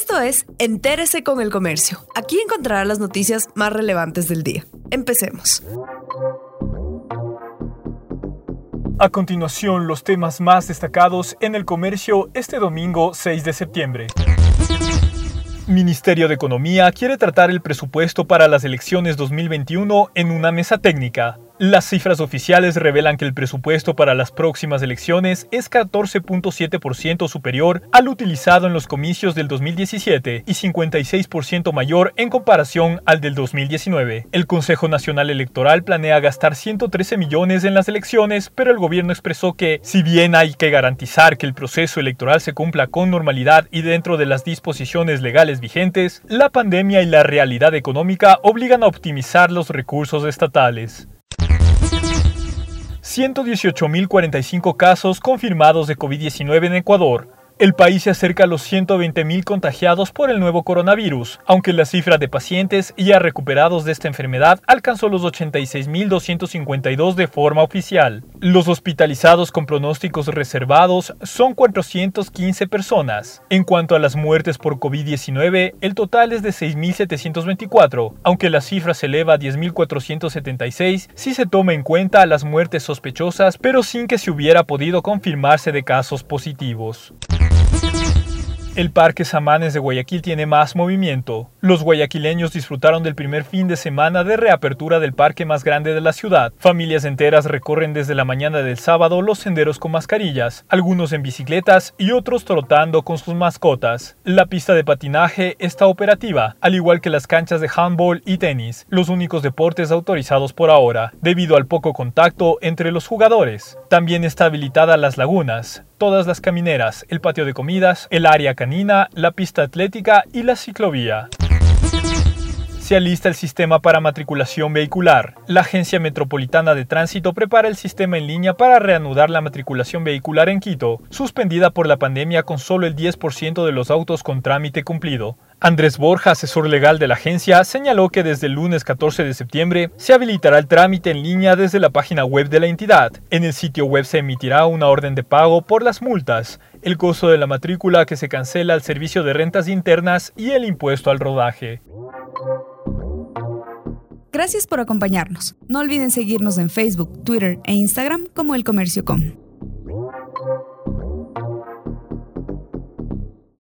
Esto es Entérese con el Comercio. Aquí encontrará las noticias más relevantes del día. Empecemos. A continuación, los temas más destacados en el comercio este domingo 6 de septiembre. Ministerio de Economía quiere tratar el presupuesto para las elecciones 2021 en una mesa técnica. Las cifras oficiales revelan que el presupuesto para las próximas elecciones es 14.7% superior al utilizado en los comicios del 2017 y 56% mayor en comparación al del 2019. El Consejo Nacional Electoral planea gastar 113 millones en las elecciones, pero el gobierno expresó que, si bien hay que garantizar que el proceso electoral se cumpla con normalidad y dentro de las disposiciones legales vigentes, la pandemia y la realidad económica obligan a optimizar los recursos estatales. 118.045 casos confirmados de COVID-19 en Ecuador, el país se acerca a los 120.000 contagiados por el nuevo coronavirus, aunque la cifra de pacientes ya recuperados de esta enfermedad alcanzó los 86.252 de forma oficial. Los hospitalizados con pronósticos reservados son 415 personas. En cuanto a las muertes por COVID-19, el total es de 6.724, aunque la cifra se eleva a 10.476 si se toma en cuenta las muertes sospechosas, pero sin que se hubiera podido confirmarse de casos positivos. El Parque Samanes de Guayaquil tiene más movimiento. Los guayaquileños disfrutaron del primer fin de semana de reapertura del parque más grande de la ciudad. Familias enteras recorren desde la mañana del sábado los senderos con mascarillas, algunos en bicicletas y otros trotando con sus mascotas. La pista de patinaje está operativa, al igual que las canchas de handball y tenis, los únicos deportes autorizados por ahora, debido al poco contacto entre los jugadores. También está habilitada las lagunas, todas las camineras, el patio de comidas, el área canina, la pista atlética y la ciclovía se alista el sistema para matriculación vehicular. La Agencia Metropolitana de Tránsito prepara el sistema en línea para reanudar la matriculación vehicular en Quito, suspendida por la pandemia con solo el 10% de los autos con trámite cumplido. Andrés Borja, asesor legal de la agencia, señaló que desde el lunes 14 de septiembre se habilitará el trámite en línea desde la página web de la entidad. En el sitio web se emitirá una orden de pago por las multas, el costo de la matrícula que se cancela al servicio de rentas internas y el impuesto al rodaje. Gracias por acompañarnos. No olviden seguirnos en Facebook, Twitter e Instagram como El Comercio Com.